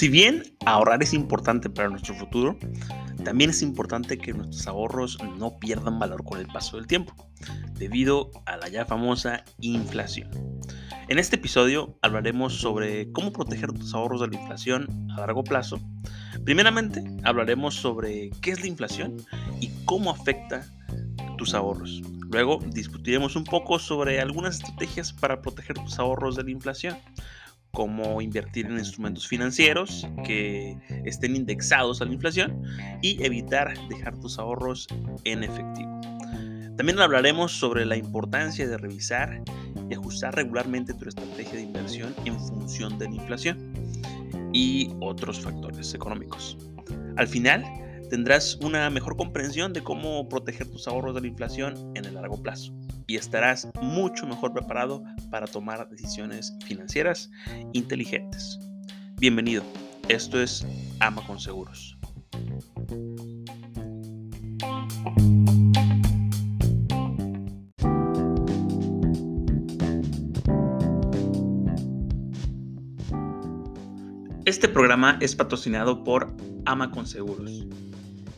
Si bien ahorrar es importante para nuestro futuro, también es importante que nuestros ahorros no pierdan valor con el paso del tiempo, debido a la ya famosa inflación. En este episodio hablaremos sobre cómo proteger tus ahorros de la inflación a largo plazo. Primeramente, hablaremos sobre qué es la inflación y cómo afecta tus ahorros. Luego discutiremos un poco sobre algunas estrategias para proteger tus ahorros de la inflación cómo invertir en instrumentos financieros que estén indexados a la inflación y evitar dejar tus ahorros en efectivo. También hablaremos sobre la importancia de revisar y ajustar regularmente tu estrategia de inversión en función de la inflación y otros factores económicos. Al final, tendrás una mejor comprensión de cómo proteger tus ahorros de la inflación en el largo plazo y estarás mucho mejor preparado para tomar decisiones financieras inteligentes. Bienvenido, esto es Ama con Seguros. Este programa es patrocinado por Ama con Seguros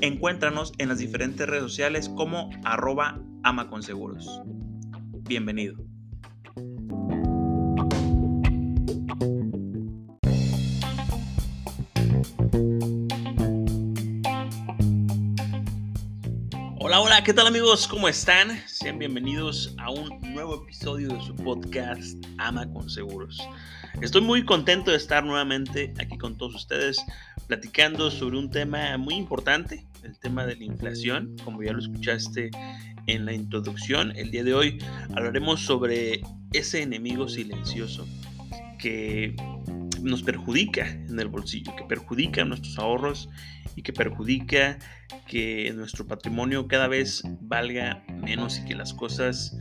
encuéntranos en las diferentes redes sociales como arroba amaconseguros. Bienvenido. ¿Qué tal amigos? ¿Cómo están? Sean bienvenidos a un nuevo episodio de su podcast Ama con Seguros. Estoy muy contento de estar nuevamente aquí con todos ustedes platicando sobre un tema muy importante, el tema de la inflación, como ya lo escuchaste en la introducción. El día de hoy hablaremos sobre ese enemigo silencioso que nos perjudica en el bolsillo, que perjudica nuestros ahorros y que perjudica que nuestro patrimonio cada vez valga menos y que las cosas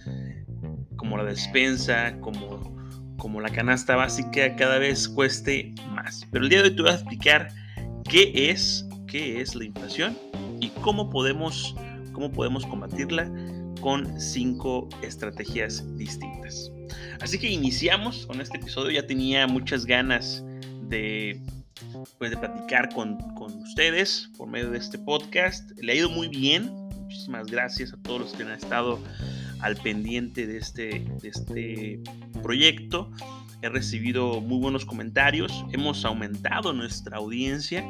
como la despensa, como, como la canasta básica cada vez cueste más. Pero el día de hoy te voy a explicar qué es, qué es la inflación y cómo podemos, cómo podemos combatirla con cinco estrategias distintas. Así que iniciamos con este episodio. Ya tenía muchas ganas de, pues, de platicar con, con ustedes por medio de este podcast. Le ha ido muy bien. Muchísimas gracias a todos los que han estado al pendiente de este, de este proyecto he recibido muy buenos comentarios, hemos aumentado nuestra audiencia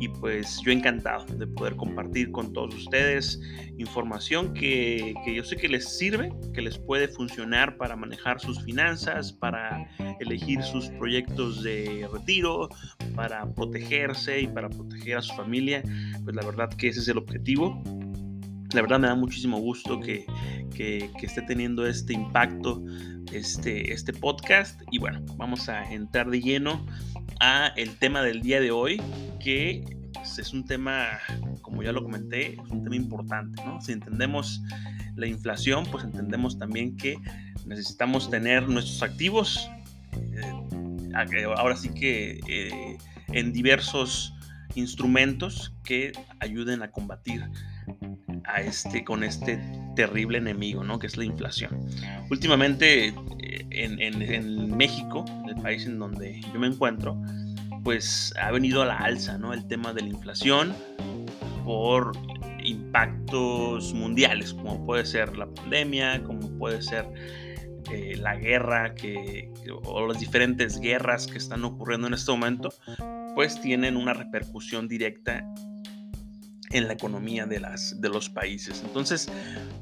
y pues yo encantado de poder compartir con todos ustedes información que, que, yo sé que les sirve, que les puede funcionar para manejar sus finanzas, para elegir sus proyectos de retiro, para protegerse y para proteger a su familia. Pues la verdad que ese es el objetivo. La verdad me da muchísimo gusto que, que, esté teniendo este impacto este, este podcast. Y bueno, vamos a entrar de lleno a el tema del día de hoy, que pues, es un tema, como ya lo comenté, es un tema importante, ¿no? Si entendemos la inflación, pues entendemos también que necesitamos tener nuestros activos, eh, ahora sí que eh, en diversos instrumentos que ayuden a combatir a este, con este terrible enemigo, ¿no? Que es la inflación. Últimamente eh, en, en, México, el país en donde yo me encuentro, pues ha venido a la alza, ¿no? El tema de la inflación por impactos mundiales, como puede ser la pandemia, como puede ser eh, la guerra que, o las diferentes guerras que están ocurriendo en este momento, pues tienen una repercusión directa en la economía de, las, de los países. Entonces,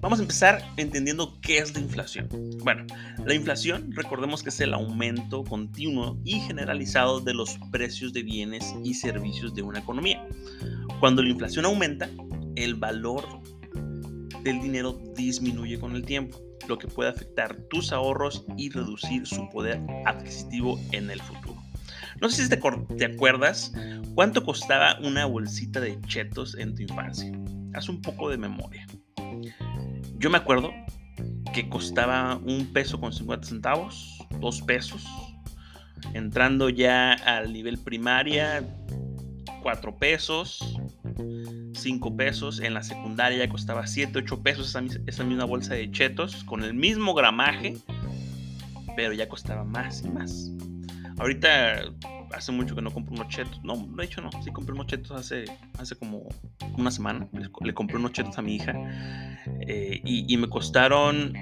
vamos a empezar entendiendo qué es la inflación. Bueno, la inflación, recordemos que es el aumento continuo y generalizado de los precios de bienes y servicios de una economía. Cuando la inflación aumenta, el valor del dinero disminuye con el tiempo, lo que puede afectar tus ahorros y reducir su poder adquisitivo en el futuro. No sé si te, acuerdas cuánto costaba una bolsita de chetos en tu infancia. Haz un poco de memoria. Yo me acuerdo que costaba un peso con 50 centavos, dos pesos. Entrando ya al nivel primaria, cuatro pesos, cinco pesos. En la secundaria ya costaba 7, 8 pesos esa misma bolsa de chetos con el mismo gramaje, pero ya costaba más y más. Ahorita hace mucho que no compro unos chetos. No, de hecho no. Sí compré unos chetos hace, hace como una semana. Le, compré unos chetos a mi hija. Eh, y, me costaron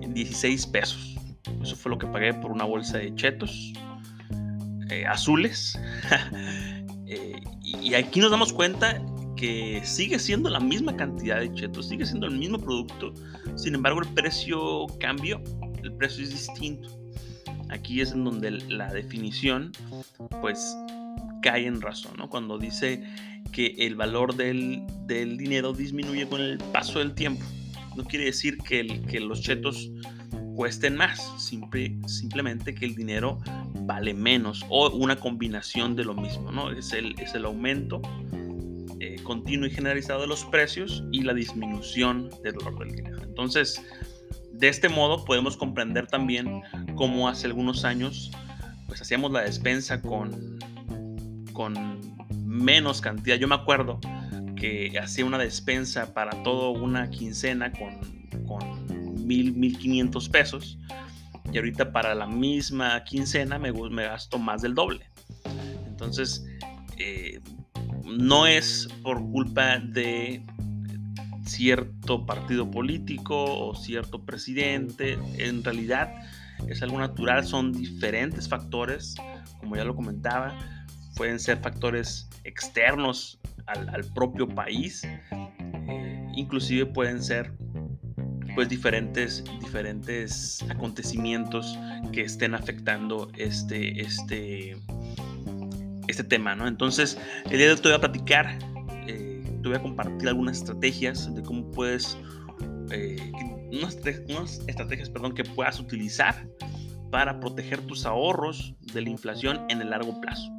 16 pesos. Eso fue lo que pagué por una bolsa de chetos eh, azules. Eh, y, aquí nos damos cuenta que sigue siendo la misma cantidad de chetos, sigue siendo el mismo producto. Sin embargo, el precio cambió. El precio es distinto. Aquí es en donde la definición pues cae en razón, ¿no? Cuando dice que el valor del, dinero disminuye con el paso del tiempo. No quiere decir que, el, que los chetos cuesten más, simplemente que el dinero vale menos o una combinación de lo mismo, ¿no? Es el, es el aumento eh, continuo y generalizado de los precios y la disminución del valor del dinero. Entonces, de este modo podemos comprender también cómo hace algunos años pues hacíamos la despensa con, con menos cantidad. Yo me acuerdo que hacía una despensa para toda una quincena con, con mil, mil quinientos pesos y ahorita para la misma quincena me, gasto más del doble. Entonces, eh, no es por culpa de cierto partido político o cierto presidente. En realidad es algo natural, son diferentes factores, como ya lo comentaba, pueden ser factores externos al, propio país, eh, inclusive pueden ser pues diferentes, diferentes acontecimientos que estén afectando este, este, este tema, ¿no? Entonces, el día de hoy te voy a platicar te voy a compartir algunas estrategias de cómo puedes, eh, unas, estrategias, perdón, que puedas utilizar para proteger tus ahorros de la inflación en el largo plazo.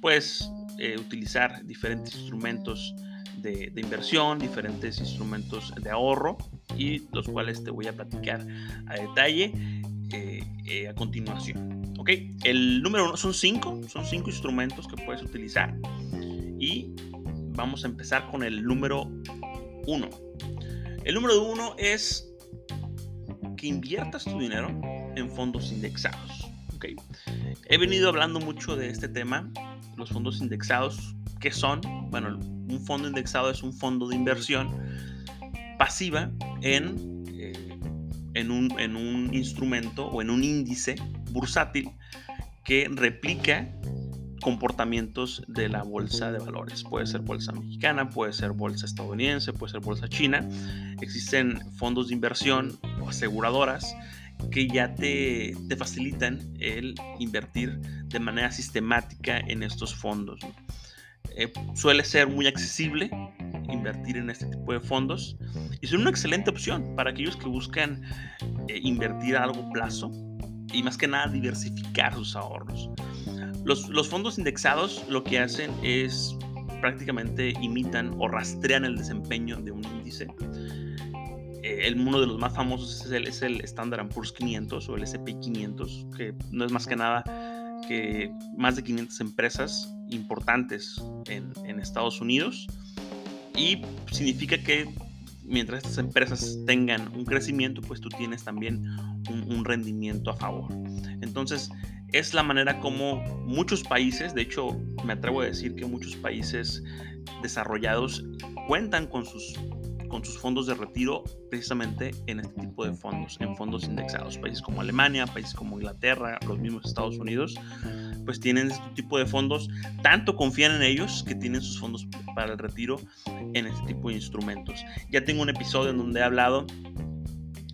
Puedes eh, utilizar diferentes instrumentos de, inversión, diferentes instrumentos de ahorro y los cuales te voy a platicar a detalle eh, a continuación. ¿ok? El número uno son cinco, son cinco instrumentos que puedes utilizar y vamos a empezar con el número uno. El número uno es que inviertas tu dinero en fondos indexados. He venido hablando mucho de este tema, los fondos indexados. ¿Qué son? Bueno, un fondo indexado es un fondo de inversión pasiva en, eh, en, un, en un instrumento o en un índice bursátil que replica comportamientos de la bolsa de valores. Puede ser bolsa mexicana, puede ser bolsa estadounidense, puede ser bolsa china. Existen fondos de inversión o aseguradoras que ya te, facilitan el invertir de manera sistemática en estos fondos. Eh, suele ser muy accesible invertir en este tipo de fondos y son una excelente opción para aquellos que buscan eh, invertir a largo plazo y más que nada diversificar sus ahorros. Los, fondos indexados lo que hacen es prácticamente imitan o rastrean el desempeño de un índice. Eh, el, uno de los más famosos es el, es el Standard Poor's 500 o el SP 500, que no es más que nada que más de 500 empresas importantes en, en Estados Unidos y significa que mientras estas empresas tengan un crecimiento, pues tú tienes también un, rendimiento a favor. Entonces, es la manera como muchos países, de hecho me atrevo a decir que muchos países desarrollados cuentan con sus, con sus fondos de retiro precisamente en este tipo de fondos, en fondos indexados. Países como Alemania, países como Inglaterra, los mismos Estados Unidos, pues tienen este tipo de fondos, tanto confían en ellos que tienen sus fondos para el retiro en este tipo de instrumentos. Ya tengo un episodio en donde he hablado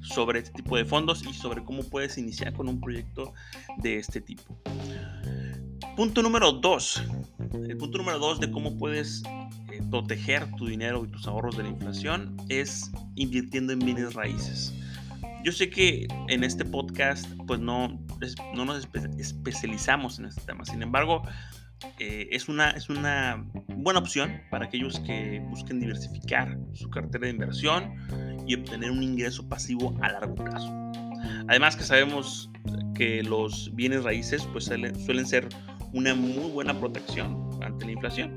sobre este tipo de fondos y sobre cómo puedes iniciar con un proyecto de este tipo. Punto número 2. El punto número 2 de cómo puedes eh, proteger tu dinero y tus ahorros de la inflación es invirtiendo en bienes raíces. Yo sé que en este podcast pues no, no nos especializamos en este tema, sin embargo eh, es, una, es una buena opción para aquellos que busquen diversificar su cartera de inversión y obtener un ingreso pasivo a largo plazo. Además que sabemos que los bienes raíces pues suelen ser una muy buena protección ante la inflación,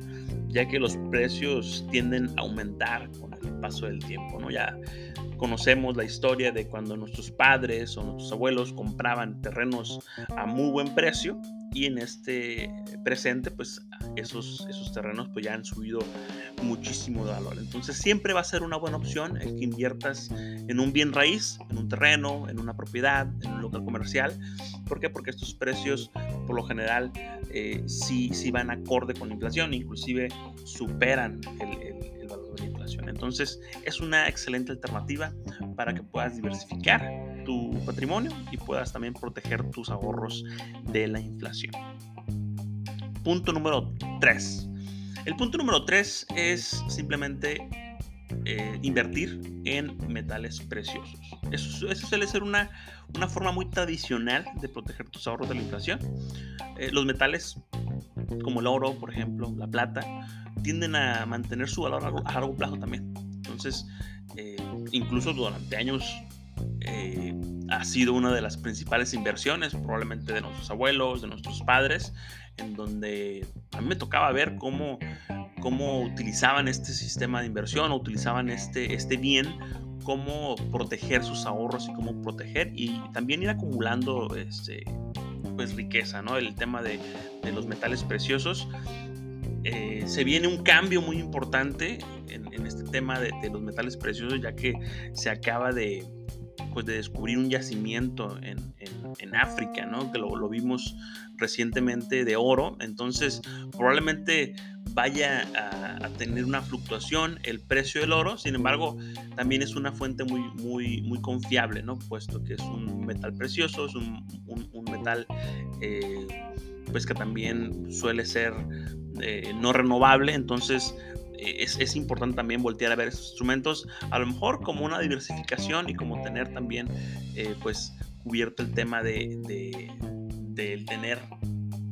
ya que los precios tienden a aumentar con el paso del tiempo, ¿no? Ya conocemos la historia de cuando nuestros padres o nuestros abuelos compraban terrenos a muy buen precio y en este presente pues esos, esos terrenos pues ya han subido muchísimo de valor. Entonces siempre va a ser una buena opción el que inviertas en un bien raíz, en un terreno, en una propiedad, en un local comercial. ¿Por qué? Porque estos precios por lo general eh, sí, sí van acorde con la inflación, inclusive superan el, valor de la inflación. Entonces es una excelente alternativa para que puedas diversificar tu patrimonio y puedas también proteger tus ahorros de la inflación. Punto número 3. El punto número 3 es simplemente eh, invertir en metales preciosos. Eso, suele ser una, una, forma muy tradicional de proteger tus ahorros de la inflación. Eh, los metales como el oro, por ejemplo, la plata, tienden a mantener su valor a largo, plazo también. Entonces, eh, incluso durante años ha sido una de las principales inversiones, probablemente de nuestros abuelos, de nuestros padres, en donde a mí me tocaba ver cómo, cómo utilizaban este sistema de inversión o utilizaban este, este bien, cómo proteger sus ahorros y cómo proteger y también ir acumulando este, pues, riqueza, ¿no? El tema de, de los metales preciosos. Eh, se viene un cambio muy importante en, en este tema de, de, los metales preciosos, ya que se acaba de, pues, de descubrir un yacimiento en, en, África, ¿no? Que lo, vimos recientemente de oro. Entonces, probablemente vaya a, tener una fluctuación el precio del oro. Sin embargo, también es una fuente muy, muy, muy confiable, ¿no? Puesto que es un metal precioso, es un, un, metal eh, pues que también suele ser eh, no renovable. Entonces, eh, es, importante también voltear a ver esos instrumentos, a lo mejor como una diversificación y como tener también, eh, pues, cubierto el tema de, de, tener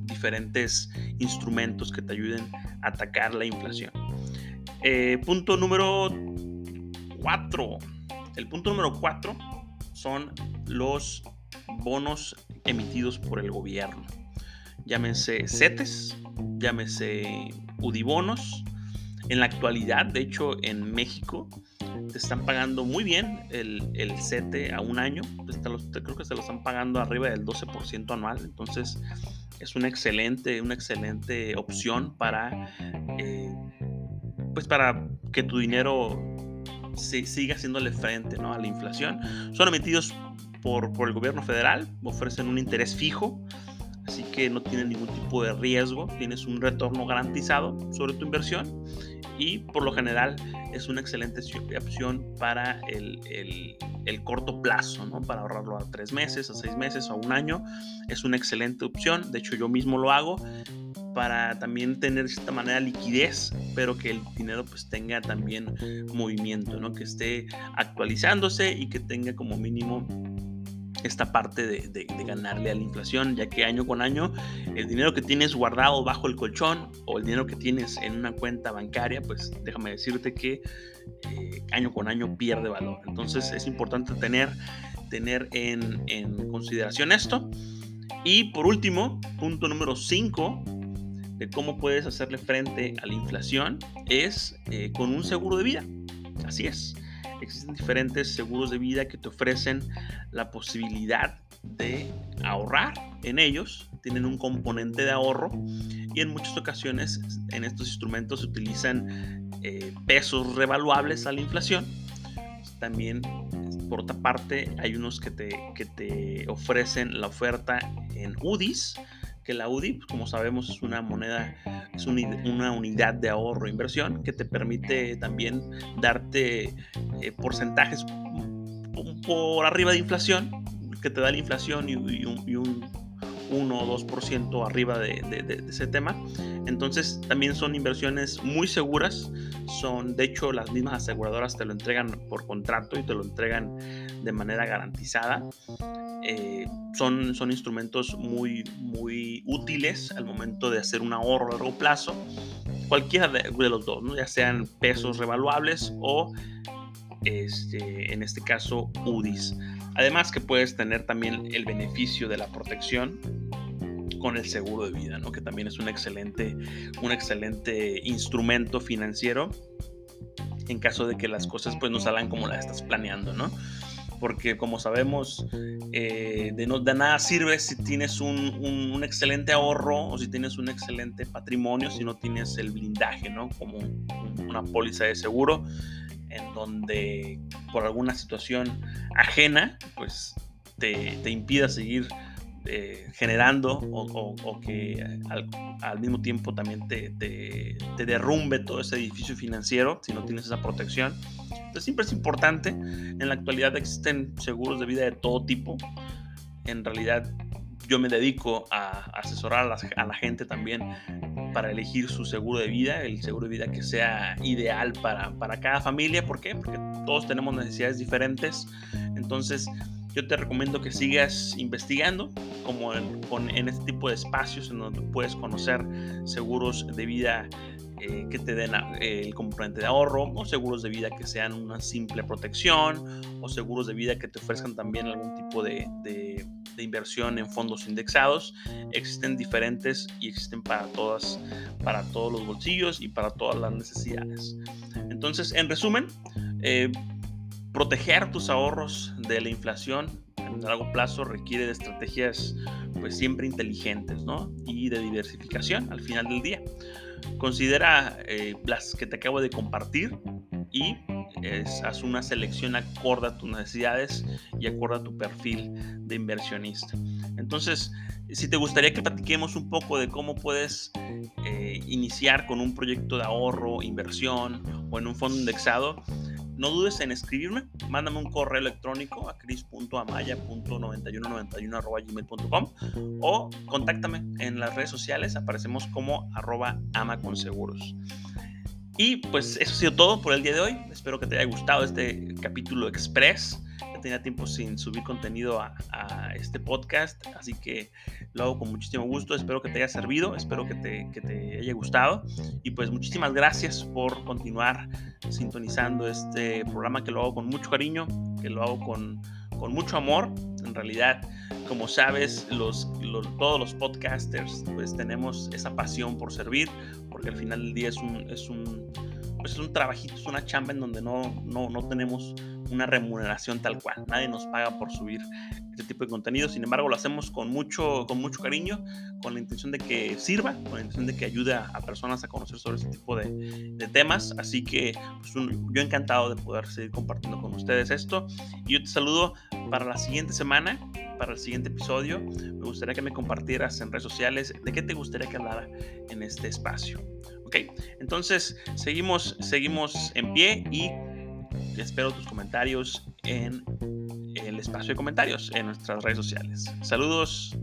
diferentes instrumentos que te ayuden a atacar la inflación. Eh, punto número 4. El punto número 4 son los bonos emitidos por el gobierno. Llámense CETES, llámese UDIBONOS, en la actualidad, de hecho, en México te están pagando muy bien el, el CETE a un año. creo que se lo están pagando arriba del 12% anual. Entonces, es una excelente, una excelente opción para, eh, pues para que tu dinero siga haciéndole frente ¿no? a la inflación. Son emitidos por, por el gobierno federal, ofrecen un interés fijo así que no tienen ningún tipo de riesgo, tienes un retorno garantizado sobre tu inversión y por lo general es una excelente opción para el, el, corto plazo, ¿no? para ahorrarlo a tres meses, a seis meses a un año, es una excelente opción, de hecho yo mismo lo hago para también tener de esta manera liquidez, pero que el dinero pues tenga también movimiento, ¿no? que esté actualizándose y que tenga como mínimo esta parte de, ganarle a la inflación, ya que año con año el dinero que tienes guardado bajo el colchón o el dinero que tienes en una cuenta bancaria, pues déjame decirte que eh, año con año pierde valor. Entonces es importante tener, tener en, consideración esto. Y por último, punto número 5 de cómo puedes hacerle frente a la inflación es eh, con un seguro de vida. Así es existen diferentes seguros de vida que te ofrecen la posibilidad de ahorrar en ellos, tienen un componente de ahorro y en muchas ocasiones en estos instrumentos se utilizan eh, pesos revaluables a la inflación. También, por otra parte, hay unos que te, que te ofrecen la oferta en UDIs, que la UDI, pues, como sabemos, es una moneda, es una unidad de ahorro e inversión que te permite también darte eh, porcentajes por arriba de inflación, que te da la inflación y, un, 1 o 2% arriba de, ese tema. Entonces también son inversiones muy seguras. Son, de hecho, las mismas aseguradoras te lo entregan por contrato y te lo entregan de manera garantizada. Eh, son, son instrumentos muy, muy útiles al momento de hacer un ahorro a largo plazo. Cualquiera de, los dos, ya sean pesos revaluables o este, en este caso UDIs. Además que puedes tener también el beneficio de la protección con el seguro de vida, ¿no? que también es un excelente, un excelente instrumento financiero en caso de que las cosas pues no salgan como las estás planeando, ¿no? Porque como sabemos, eh, de, no, de nada sirve si tienes un, excelente ahorro o si tienes un excelente patrimonio, si no tienes el blindaje, ¿no? Como una póliza de seguro en donde por alguna situación ajena, pues te impida seguir eh, generando o, que al, mismo tiempo también te, te, derrumbe todo ese edificio financiero si no tienes esa protección. Entonces siempre es importante, en la actualidad existen seguros de vida de todo tipo. En realidad yo me dedico a asesorar a la, gente también para elegir su seguro de vida, el seguro de vida que sea ideal para, para cada familia. ¿Por qué? Porque todos tenemos necesidades diferentes. Entonces, yo te recomiendo que sigas investigando, como en, en este tipo de espacios en donde puedes conocer seguros de vida eh, que te den eh, el componente de ahorro, o seguros de vida que sean una simple protección, o seguros de vida que te ofrezcan también algún tipo de, de, inversión en fondos indexados. Existen diferentes y existen para todas, para todos los bolsillos y para todas las necesidades. Entonces, en resumen, eh, proteger tus ahorros de la inflación en largo plazo requiere de estrategias pues siempre inteligentes ¿no? y de diversificación al final del día. Considera eh, las que te acabo de compartir y haz una selección acorde a tus necesidades y acorde a tu perfil de inversionista. Entonces, si te gustaría que platiquemos un poco de cómo puedes eh, iniciar con un proyecto de ahorro, inversión o en un fondo indexado, no dudes en escribirme, mándame un correo electrónico a cris.amaya.9191.gmail.com o contáctame en las redes sociales, aparecemos como arroba amaconseguros. Y pues eso ha sido todo por el día de hoy. Espero que te haya gustado este capítulo express tenía tiempo sin subir contenido a, este podcast, así que lo hago con muchísimo gusto. Espero que te haya servido, espero que te, que te haya gustado. Y pues muchísimas gracias por continuar sintonizando este programa que lo hago con mucho cariño, que lo hago con, con mucho amor. En realidad, como sabes, los, todos los podcasters pues tenemos esa pasión por servir, porque al final del día es un, es un, pues, es un trabajito, es una chamba en donde no, no, no tenemos una remuneración tal cual. Nadie nos paga por subir este tipo de contenido. Sin embargo, lo hacemos con mucho, con mucho cariño, con la intención de que sirva, con la intención de que ayude a, personas a conocer sobre este tipo de, temas. Así que pues, yo encantado de poder seguir compartiendo con ustedes esto. Y yo te saludo para la siguiente semana, para el siguiente episodio. Me gustaría que me compartieras en redes sociales de qué te gustaría que hablara en este espacio. ¿Ok? Entonces, seguimos, seguimos en pie y espero tus comentarios en el espacio de comentarios en nuestras redes sociales. Saludos.